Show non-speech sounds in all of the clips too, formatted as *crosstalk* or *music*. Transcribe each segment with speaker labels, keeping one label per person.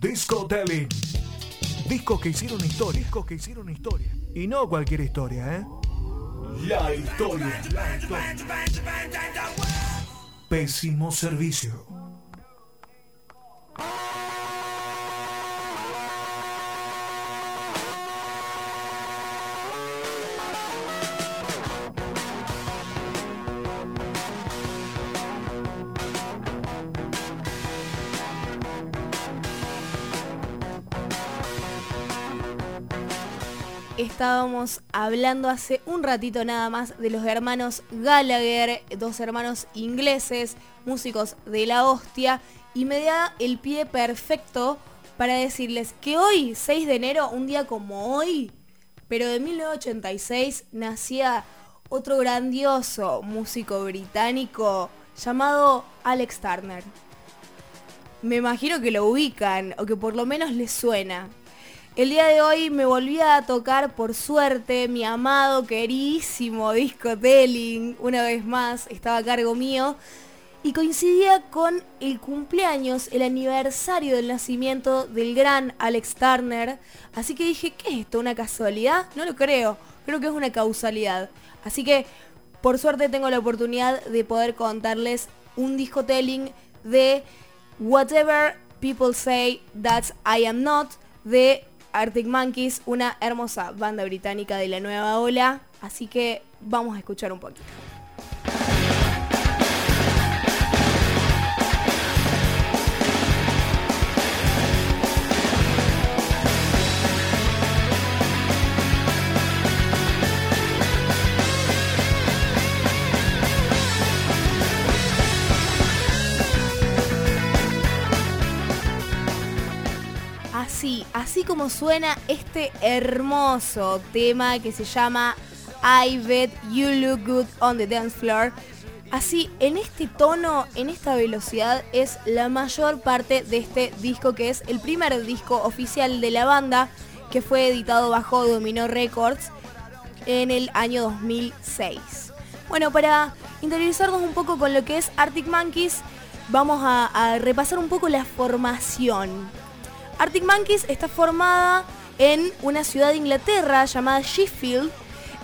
Speaker 1: Disco Telling. Discos que hicieron historia. Discos que hicieron historia. Y no cualquier historia, ¿eh? La historia. La historia. Pésimo servicio.
Speaker 2: Estábamos hablando hace un ratito nada más de los hermanos Gallagher, dos hermanos ingleses, músicos de la hostia, y me da el pie perfecto para decirles que hoy, 6 de enero, un día como hoy, pero de 1986, nacía otro grandioso músico británico llamado Alex Turner. Me imagino que lo ubican o que por lo menos les suena. El día de hoy me volví a tocar por suerte mi amado, queridísimo disco Telling, una vez más, estaba a cargo mío, y coincidía con el cumpleaños, el aniversario del nacimiento del gran Alex Turner, así que dije, ¿qué es esto? ¿Una casualidad? No lo creo, creo que es una causalidad. Así que, por suerte tengo la oportunidad de poder contarles un disco Telling de Whatever People Say That I Am Not, de Arctic Monkeys, una hermosa banda británica de la nueva ola, así que vamos a escuchar un poquito. Así, como suena este hermoso tema que se llama I Bet You Look Good on the Dance Floor. Así, en este tono, en esta velocidad, es la mayor parte de este disco que es el primer disco oficial de la banda que fue editado bajo Domino Records en el año 2006. Bueno, para interiorizarnos un poco con lo que es Arctic Monkeys, vamos a, a repasar un poco la formación Arctic Monkeys está formada en una ciudad de Inglaterra llamada Sheffield.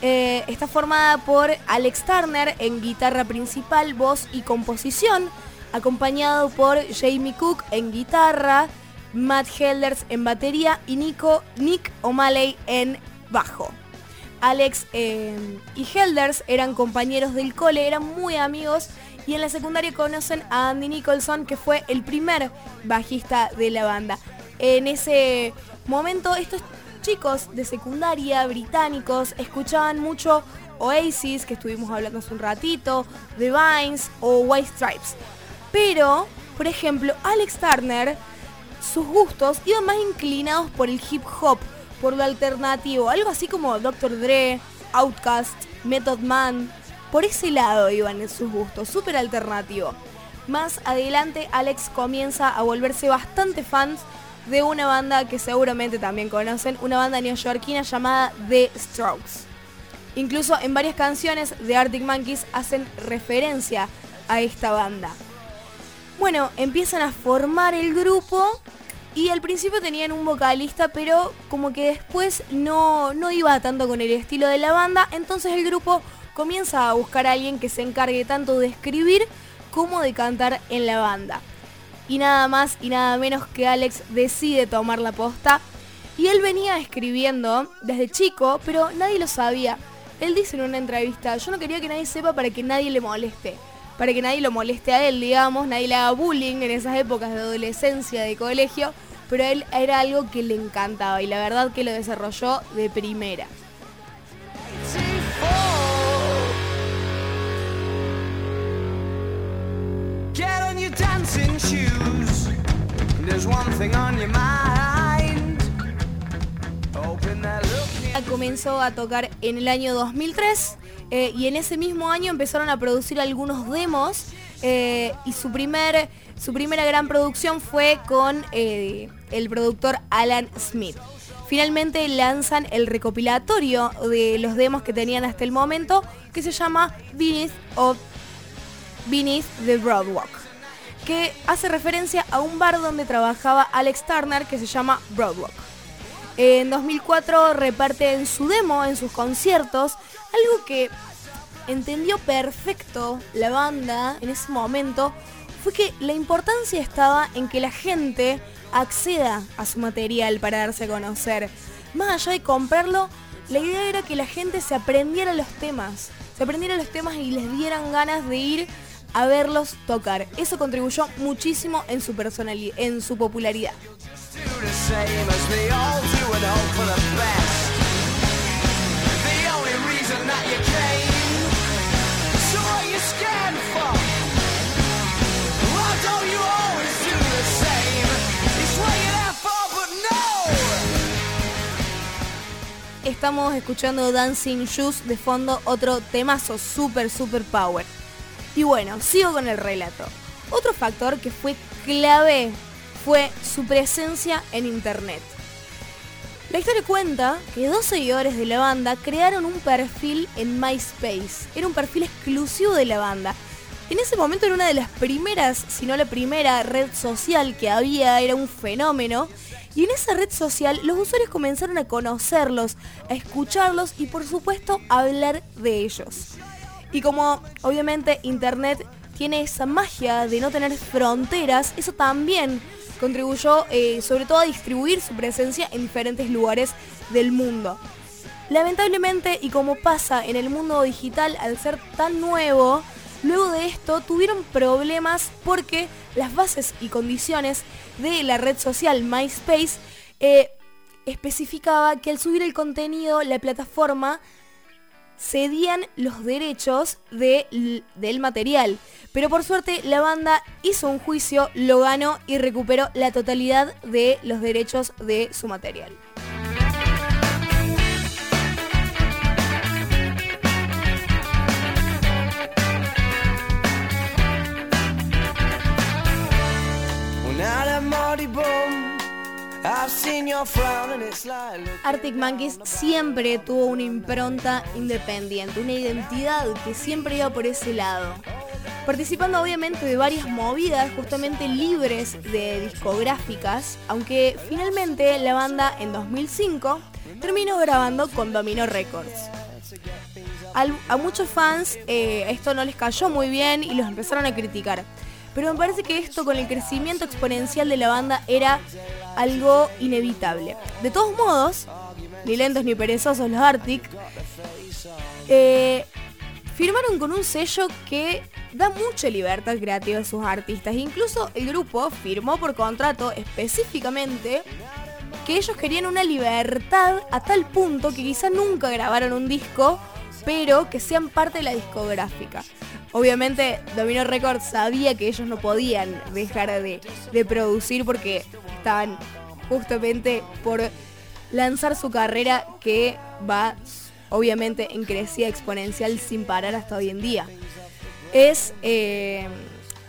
Speaker 2: Eh, está formada por Alex Turner en guitarra principal, voz y composición, acompañado por Jamie Cook en guitarra, Matt Helders en batería y Nico, Nick O'Malley en bajo. Alex eh, y Helders eran compañeros del cole, eran muy amigos y en la secundaria conocen a Andy Nicholson, que fue el primer bajista de la banda en ese momento estos chicos de secundaria británicos escuchaban mucho Oasis, que estuvimos hablando hace un ratito, The Vines o White Stripes. Pero, por ejemplo, Alex Turner, sus gustos iban más inclinados por el hip hop, por lo alternativo, algo así como Dr. Dre, Outkast, Method Man. Por ese lado iban en sus gustos, súper alternativo. Más adelante Alex comienza a volverse bastante fans de una banda que seguramente también conocen, una banda neoyorquina llamada The Strokes. Incluso en varias canciones de Arctic Monkeys hacen referencia a esta banda. Bueno, empiezan a formar el grupo y al principio tenían un vocalista, pero como que después no, no iba tanto con el estilo de la banda, entonces el grupo comienza a buscar a alguien que se encargue tanto de escribir como de cantar en la banda y nada más y nada menos que Alex decide tomar la posta. Y él venía escribiendo desde chico, pero nadie lo sabía. Él dice en una entrevista, yo no quería que nadie sepa para que nadie le moleste. Para que nadie lo moleste a él, digamos, nadie le haga bullying en esas épocas de adolescencia, de colegio. Pero él era algo que le encantaba y la verdad que lo desarrolló de primera. Comenzó a tocar en el año 2003 eh, y en ese mismo año empezaron a producir algunos demos eh, y su, primer, su primera gran producción fue con eh, el productor Alan Smith. Finalmente lanzan el recopilatorio de los demos que tenían hasta el momento que se llama Beneath, of, Beneath the Broadwalk. Que hace referencia a un bar donde trabajaba Alex Turner que se llama Broadwalk. En 2004 reparte en su demo, en sus conciertos, algo que entendió perfecto la banda en ese momento fue que la importancia estaba en que la gente acceda a su material para darse a conocer. Más allá de comprarlo, la idea era que la gente se aprendiera los temas, se aprendiera los temas y les dieran ganas de ir a verlos tocar. Eso contribuyó muchísimo en su personalidad, en su popularidad. Estamos escuchando Dancing Shoes de fondo, otro temazo super super power. Y bueno, sigo con el relato. Otro factor que fue clave fue su presencia en internet. La historia cuenta que dos seguidores de la banda crearon un perfil en MySpace. Era un perfil exclusivo de la banda. En ese momento era una de las primeras, si no la primera red social que había, era un fenómeno. Y en esa red social los usuarios comenzaron a conocerlos, a escucharlos y por supuesto a hablar de ellos. Y como obviamente Internet tiene esa magia de no tener fronteras, eso también contribuyó eh, sobre todo a distribuir su presencia en diferentes lugares del mundo. Lamentablemente, y como pasa en el mundo digital al ser tan nuevo, luego de esto tuvieron problemas porque las bases y condiciones de la red social MySpace eh, especificaba que al subir el contenido la plataforma cedían los derechos del material. Pero por suerte la banda hizo un juicio, lo ganó y recuperó la totalidad de los derechos de su material. Arctic Monkeys siempre tuvo una impronta independiente, una identidad que siempre iba por ese lado. Participando obviamente de varias movidas justamente libres de discográficas, aunque finalmente la banda en 2005 terminó grabando con Domino Records. a muchos fans eh, esto no les cayó muy bien y los empezaron a criticar. Pero me parece que esto con el crecimiento exponencial de la banda era algo inevitable. De todos modos, ni lentos ni perezosos los Arctic, eh, firmaron con un sello que da mucha libertad creativa a sus artistas. Incluso el grupo firmó por contrato específicamente que ellos querían una libertad a tal punto que quizá nunca grabaron un disco, pero que sean parte de la discográfica. Obviamente Domino Records sabía que ellos no podían dejar de, producir porque estaban justamente por lanzar su carrera que va obviamente en crecida exponencial sin parar hasta hoy en día. Es, eh,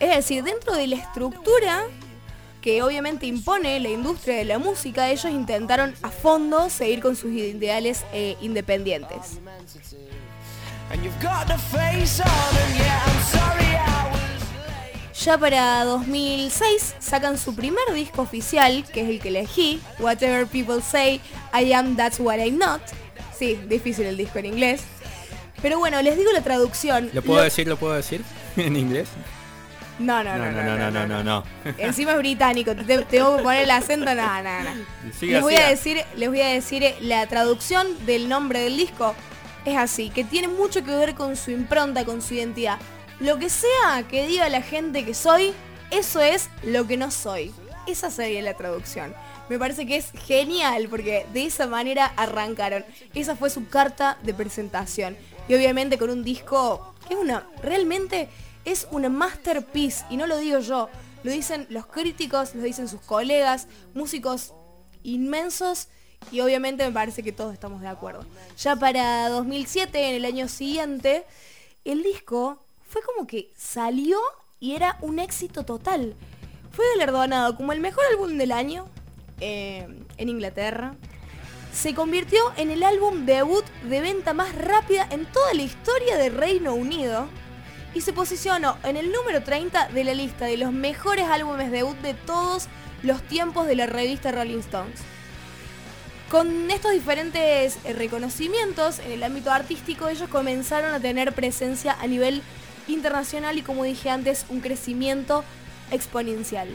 Speaker 2: es decir, dentro de la estructura que obviamente impone la industria de la música, ellos intentaron a fondo seguir con sus ideales eh, independientes. Ya para 2006 sacan su primer disco oficial, que es el que elegí, Whatever People Say, I Am That's What I'm Not. Sí, difícil el disco en inglés. Pero bueno, les digo la traducción.
Speaker 3: ¿Lo puedo decir? ¿Lo puedo decir *laughs* en inglés?
Speaker 2: No, no, no,
Speaker 3: no, no, no, no, no.
Speaker 2: Encima es británico, te, tengo que poner el acento, nada, nada, nada. Les voy a decir, les voy a decir la traducción del nombre del disco es así, que tiene mucho que ver con su impronta, con su identidad. Lo que sea que diga la gente que soy, eso es lo que no soy. Esa sería la traducción. Me parece que es genial porque de esa manera arrancaron. Esa fue su carta de presentación. Y obviamente con un disco que es una, realmente es una masterpiece. Y no lo digo yo, lo dicen los críticos, lo dicen sus colegas, músicos inmensos y obviamente me parece que todos estamos de acuerdo. Ya para 2007, en el año siguiente, el disco fue como que salió y era un éxito total. Fue galardonado como el mejor álbum del año eh, en Inglaterra. Se convirtió en el álbum debut de venta más rápida en toda la historia del Reino Unido. Y se posicionó en el número 30 de la lista de los mejores álbumes debut de todos los tiempos de la revista Rolling Stones. Con estos diferentes eh, reconocimientos en el ámbito artístico, ellos comenzaron a tener presencia a nivel internacional y como dije antes, un crecimiento exponencial.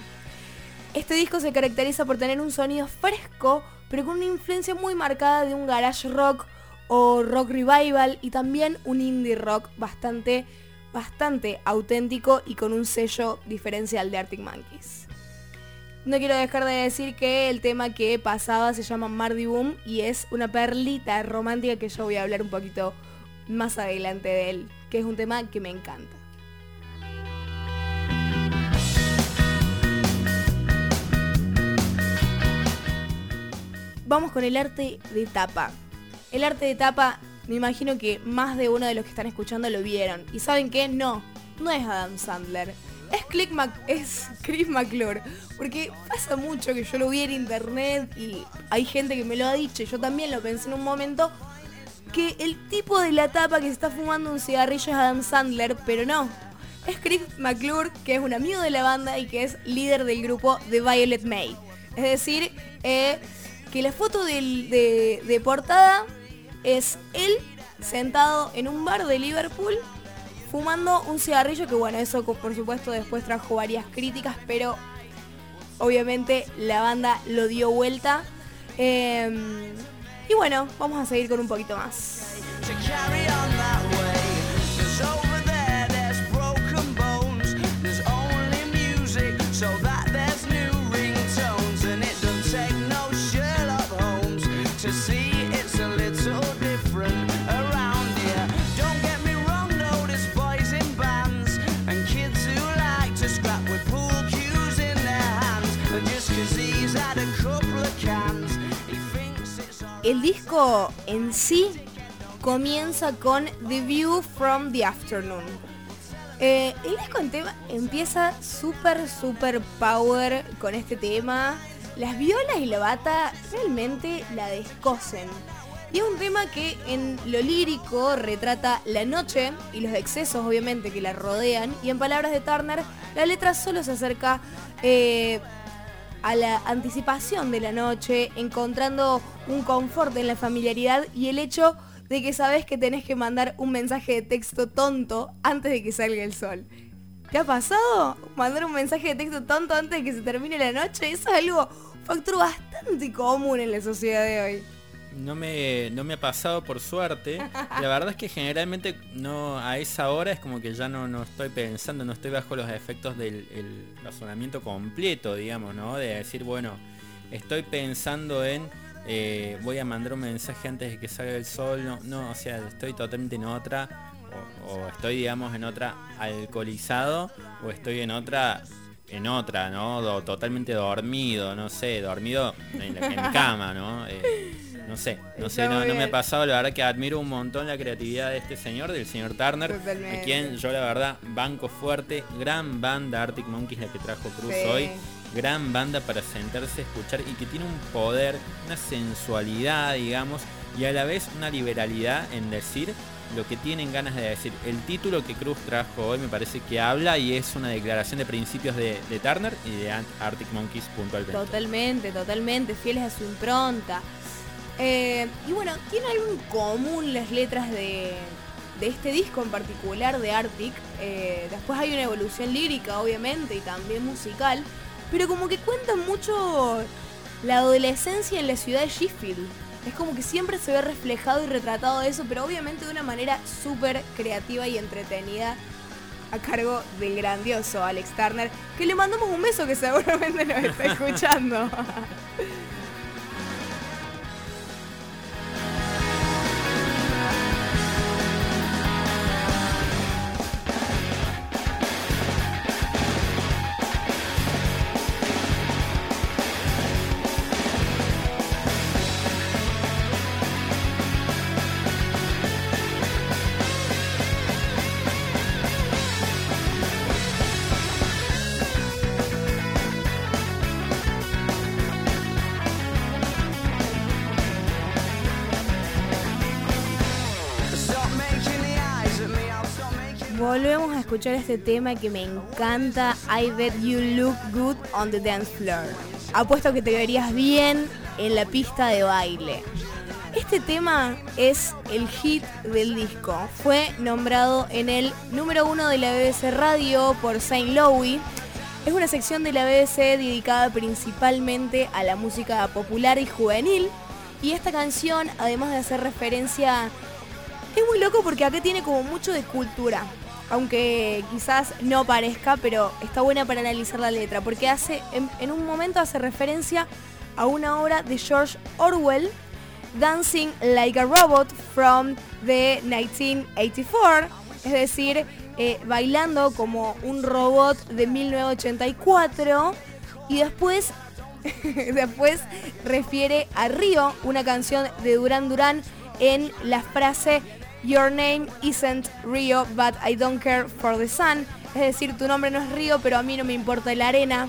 Speaker 2: Este disco se caracteriza por tener un sonido fresco, pero con una influencia muy marcada de un garage rock o rock revival y también un indie rock bastante, bastante auténtico y con un sello diferencial de Arctic Monkeys. No quiero dejar de decir que el tema que pasaba se llama Mardi Boom y es una perlita romántica que yo voy a hablar un poquito más adelante de él, que es un tema que me encanta. Vamos con el arte de tapa. El arte de tapa, me imagino que más de uno de los que están escuchando lo vieron. ¿Y saben qué? No, no es Adam Sandler. Es, Click es Chris McClure. Porque pasa mucho que yo lo vi en internet y hay gente que me lo ha dicho. Yo también lo pensé en un momento. Que el tipo de la tapa que se está fumando un cigarrillo es Adam Sandler, pero no. Es Chris McClure, que es un amigo de la banda y que es líder del grupo The Violet May. Es decir, eh, que la foto de, portada es él sentado en un bar de Liverpool fumando un cigarrillo que bueno, eso por supuesto después trajo varias críticas, pero obviamente la banda lo dio vuelta. Em, y bueno, vamos a seguir con un poquito más. El disco en sí comienza con The View from the Afternoon. Eh, el disco en tema empieza súper, súper power con este tema. Las violas y la bata realmente la descosen. Y es un tema que en lo lírico retrata la noche y los excesos obviamente que la rodean. Y en palabras de Turner, la letra solo se acerca eh, a la anticipación de la noche, encontrando un confort en la familiaridad y el hecho de que sabes que tenés que mandar un mensaje de texto tonto antes de que salga el sol. ¿Te ha pasado? Mandar un mensaje de texto tonto antes de que se termine la noche. Eso es algo, factor bastante común en la sociedad de hoy.
Speaker 3: No me, no me ha pasado por suerte. La verdad es que generalmente no a esa hora es como que ya no, no estoy pensando, no estoy bajo los efectos del razonamiento completo, digamos, ¿no? De decir, bueno, estoy pensando en eh, voy a mandar un mensaje antes de que salga el sol. No, no o sea, estoy totalmente en otra. O, estoy, digamos, en otra alcoholizado. O estoy en otra en otra, ¿no? totalmente dormido, no sé, dormido en, cama, ¿no? Eh, no sé, no sé, no, me ha pasado, la verdad que admiro un montón la creatividad de este señor, del señor Turner, a quien yo la verdad banco fuerte, gran banda Arctic Monkeys la que trajo Cruz hoy, gran banda para sentarse a escuchar y que tiene un poder, una sensualidad, digamos, y a la vez una liberalidad en decir lo que tienen ganas de decir. El título que Cruz trajo hoy me parece que habla y es una declaración de principios de, Turner y de Arctic Monkeys puntualmente.
Speaker 2: Totalmente, totalmente, fieles a su impronta. Eh, y bueno, tiene algo en común las letras de, este disco en particular de Arctic. Eh, después hay una evolución lírica, obviamente, y también musical. Pero como que cuentan mucho la adolescencia en la ciudad de Sheffield. Es como que siempre se ve reflejado y retratado eso, pero obviamente de una manera súper creativa y entretenida a cargo del grandioso Alex Turner, que le mandamos un beso que seguramente nos está *laughs* escuchando. *laughs* escuchar este tema que me encanta. I bet you look good on the dance floor. Apuesto que te verías bien en la pista de baile. Este tema es el hit del disco. Fue nombrado en el número uno de la BBC Radio por Saint Louis. Es una sección de la BBC dedicada principalmente a la música popular y juvenil. Y esta canción, además de hacer referencia es muy loco porque acá tiene como mucho de cultura. Aunque quizás no parezca, pero está buena para analizar la letra. Porque hace, en, un momento hace referencia a una obra de George Orwell, Dancing Like a Robot from the 1984. Es decir, eh, bailando como un robot de 1984. Y después, *laughs* después refiere a Río, una canción de Duran Duran, en la frase Your name isn't Rio, but I don't care for the sun. Es decir, tu nombre no es Río, pero a mí no me importa la arena.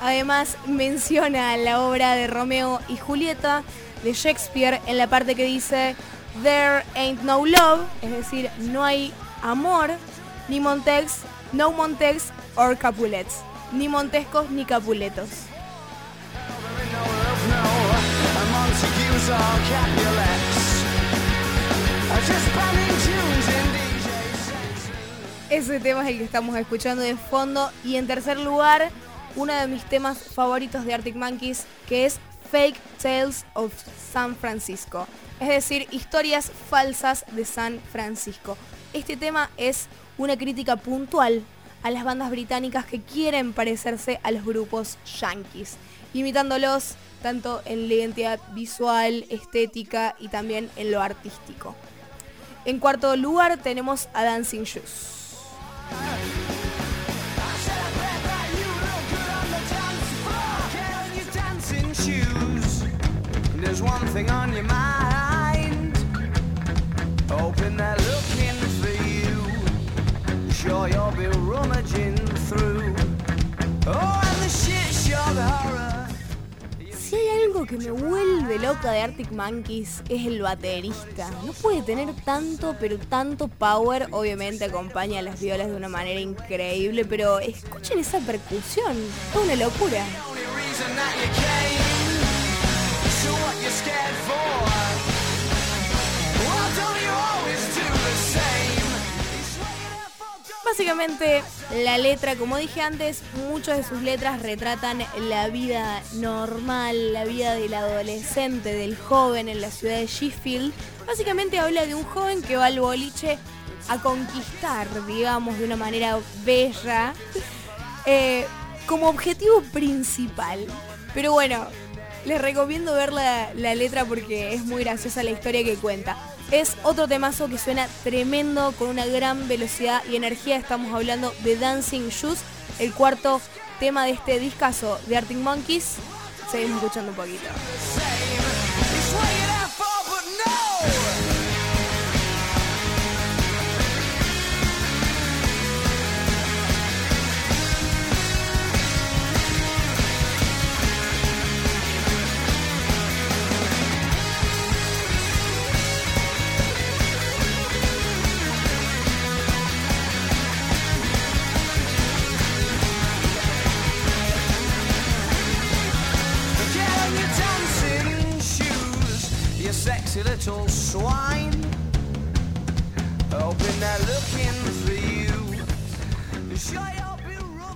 Speaker 2: Además, *laughs* menciona la obra de Romeo y Julieta de Shakespeare en la parte que dice There ain't no love, es decir, no hay amor, ni Montex, no Montex or Capulets, ni Montescos ni Capuletos. Ese tema es el que estamos escuchando de fondo. Y en tercer lugar, uno de mis temas favoritos de Arctic Monkeys, que es Fake Tales of San Francisco. Es decir, historias falsas de San Francisco. Este tema es una crítica puntual a las bandas británicas que quieren parecerse a los grupos yankees, imitándolos tanto en la identidad visual, estética y también en lo artístico. En cuarto lugar tenemos a Dancing Shoes. Sure you'll be rummaging through. Oh, algo que me vuelve loca de Arctic Monkeys es el baterista. No puede tener tanto, pero tanto power. Obviamente acompaña a las violas de una manera increíble, pero escuchen esa percusión. Es una locura. Básicamente la letra, como dije antes, muchas de sus letras retratan la vida normal, la vida del adolescente, del joven en la ciudad de Sheffield. Básicamente habla de un joven que va al boliche a conquistar, digamos, de una manera bella, eh, como objetivo principal. Pero bueno, les recomiendo ver la, la letra porque es muy graciosa la historia que cuenta. Es otro temazo que suena tremendo, con una gran velocidad y energía. Estamos hablando de Dancing Shoes, el cuarto tema de este discazo de Arctic Monkeys. Seguimos escuchando un poquito.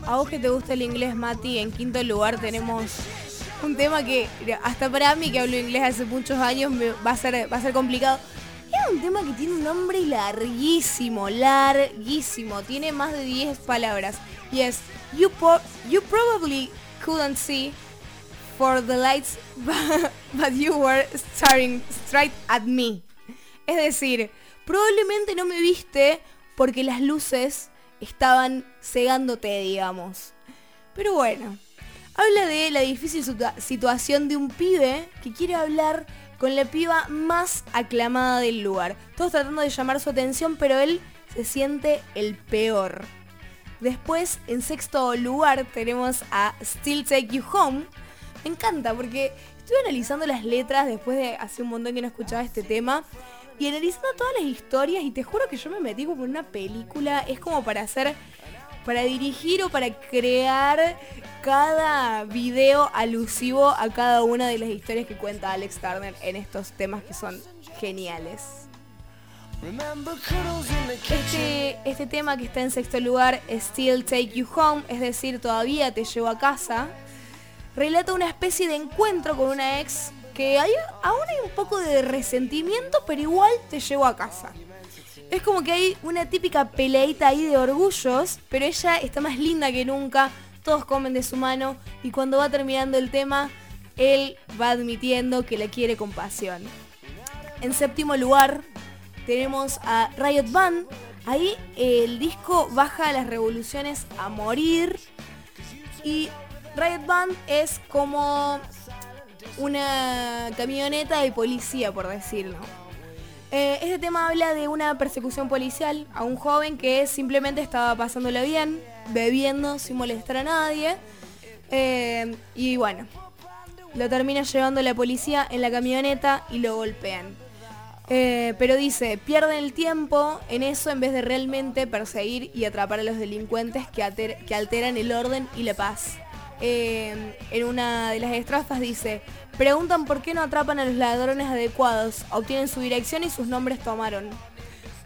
Speaker 2: A vos que te gusta el inglés, Mati, en quinto lugar tenemos un tema que hasta para mí que hablo inglés hace muchos años va a ser va a ser complicado. Es un tema que tiene un nombre larguísimo, larguísimo, tiene más de 10 palabras. Y es you, you probably couldn't see for the lights *laughs* but you were staring straight at me. Es decir, probablemente no me viste porque las luces estaban cegándote, digamos. Pero bueno, habla de la difícil situación de un pibe que quiere hablar con la piba más aclamada del lugar. Todos tratando de llamar su atención, pero él se siente el peor. Después, en sexto lugar, tenemos a Still Take You Home. Me encanta porque estuve analizando las letras después de hace un montón que no escuchaba este tema y analizando todas las historias y te juro que yo me metí como en una película, es como para hacer, para dirigir o para crear cada video alusivo a cada una de las historias que cuenta Alex Turner en estos temas que son geniales. Este, este tema que está en sexto lugar, Still Take You Home, es decir, todavía te llevo a casa, relata una especie de encuentro con una ex que hay, aún hay un poco de resentimiento, pero igual te llevo a casa. Es como que hay una típica peleita ahí de orgullos, pero ella está más linda que nunca, todos comen de su mano y cuando va terminando el tema, él va admitiendo que la quiere con pasión. En séptimo lugar, tenemos a Riot Band. Ahí el disco baja las revoluciones a morir. Y Riot Band es como una camioneta de policía, por decirlo. Eh, este tema habla de una persecución policial a un joven que simplemente estaba pasándolo bien, bebiendo sin molestar a nadie. Eh, y bueno, lo termina llevando la policía en la camioneta y lo golpean. Eh, pero dice, pierden el tiempo en eso en vez de realmente perseguir y atrapar a los delincuentes que, alteran el orden y la paz. Eh, en una de las estrofas dice, preguntan por qué no atrapan a los ladrones adecuados, obtienen su dirección y sus nombres tomaron.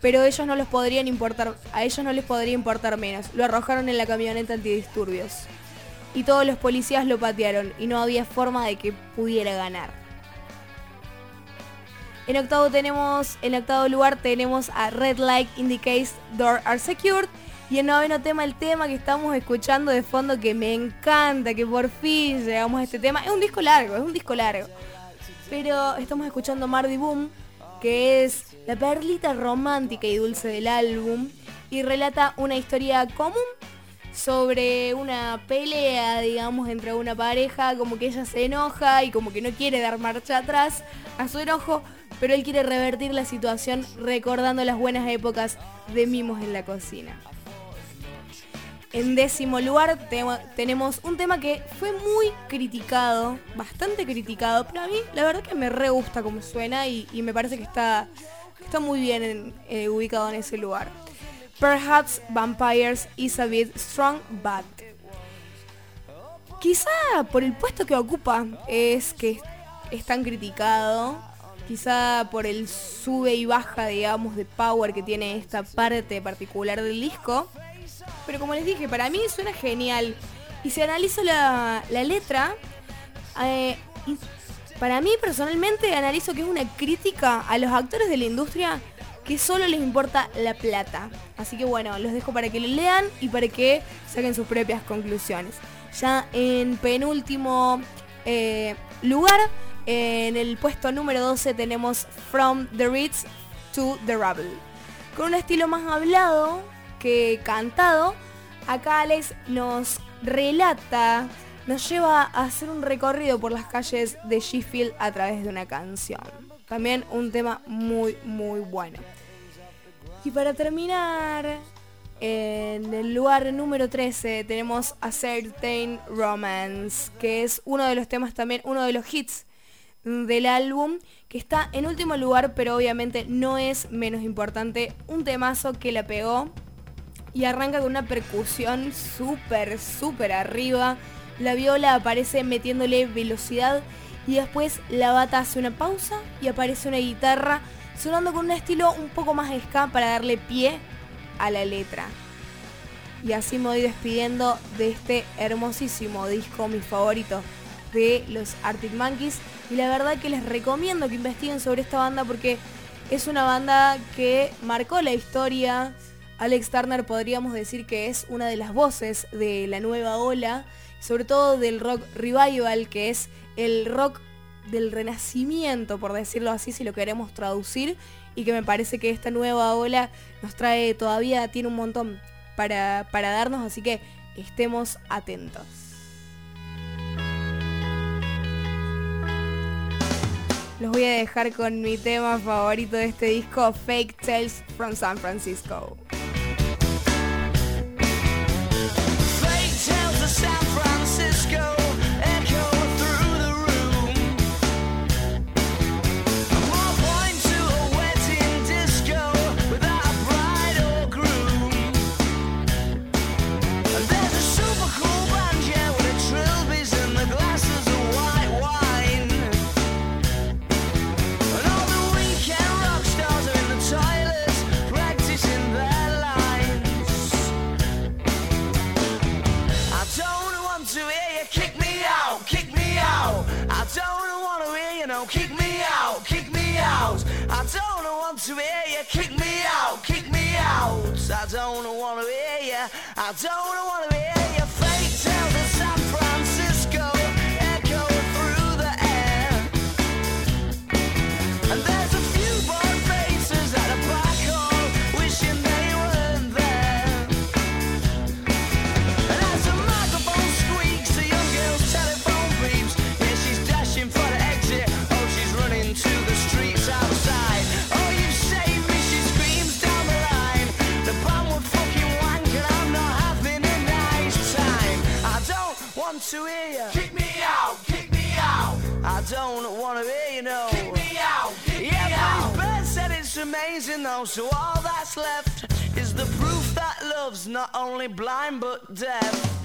Speaker 2: Pero ellos no les podrían importar, a ellos no les podría importar menos. Lo arrojaron en la camioneta antidisturbios. Y todos los policías lo patearon y no había forma de que pudiera ganar. En octavo tenemos, en octavo lugar tenemos a Red Light Indicates Door Are Secured. Y en noveno tema, el tema que estamos escuchando de fondo que me encanta, que por fin llegamos a este tema. Es un disco largo, es un disco largo. Pero estamos escuchando Mardy Boom, que es la perlita romántica y dulce del álbum. Y relata una historia común sobre una pelea, digamos, entre una pareja, como que ella se enoja y como que no quiere dar marcha atrás a su enojo, pero él quiere revertir la situación recordando las buenas épocas de mimos en la cocina. En décimo lugar tenemos un tema que fue muy criticado, bastante criticado, pero a mí la verdad que me re gusta como suena y, me parece que está, muy bien eh, ubicado en ese lugar. Perhaps Vampires is strong, but... Quizá por el puesto que ocupa es que es tan criticado, quizá por el sube y baja, digamos, de power que tiene esta parte particular del disco. Pero como les dije, para mí suena genial. Y si analizo la, letra, eh, para mí personalmente analizo que es una crítica a los actores de la industria que solo les importa la plata. Así que bueno, los dejo para que lo lean y para que saquen sus propias conclusiones. Ya en penúltimo eh, lugar en el puesto número 12 tenemos From the Ritz to the Rubble. Con un estilo más hablado que cantado, acá Alex nos relata, nos lleva a hacer un recorrido por las calles de Sheffield a través de una canción. También un tema muy, muy bueno. Y para terminar, en el lugar número 13 tenemos A Certain Romance, que es uno de los temas también, uno de los hits del álbum, que está en último lugar, pero obviamente no es menos importante, un temazo que la pegó y arranca con una percusión súper, súper arriba. La viola aparece metiéndole velocidad y después la bata hace una pausa y aparece una guitarra sonando con un estilo un poco más ska para darle pie a la letra. Y así me voy despidiendo de este hermosísimo disco, mi favorito de los Arctic Monkeys. Y la verdad que les recomiendo que investiguen sobre esta banda porque es una banda que marcó la historia. Alex Turner podríamos decir que es una de las voces de la nueva ola, sobre todo del rock revival, que es el rock del renacimiento, por decirlo así, si lo queremos traducir, y que me parece que esta nueva ola nos trae todavía, tiene un montón para, para darnos, así que estemos atentos. Los voy a dejar con mi tema favorito de este disco, Fake Tales from San Francisco.
Speaker 4: amazing though, so all that's left is the proof that love's not only blind but deaf.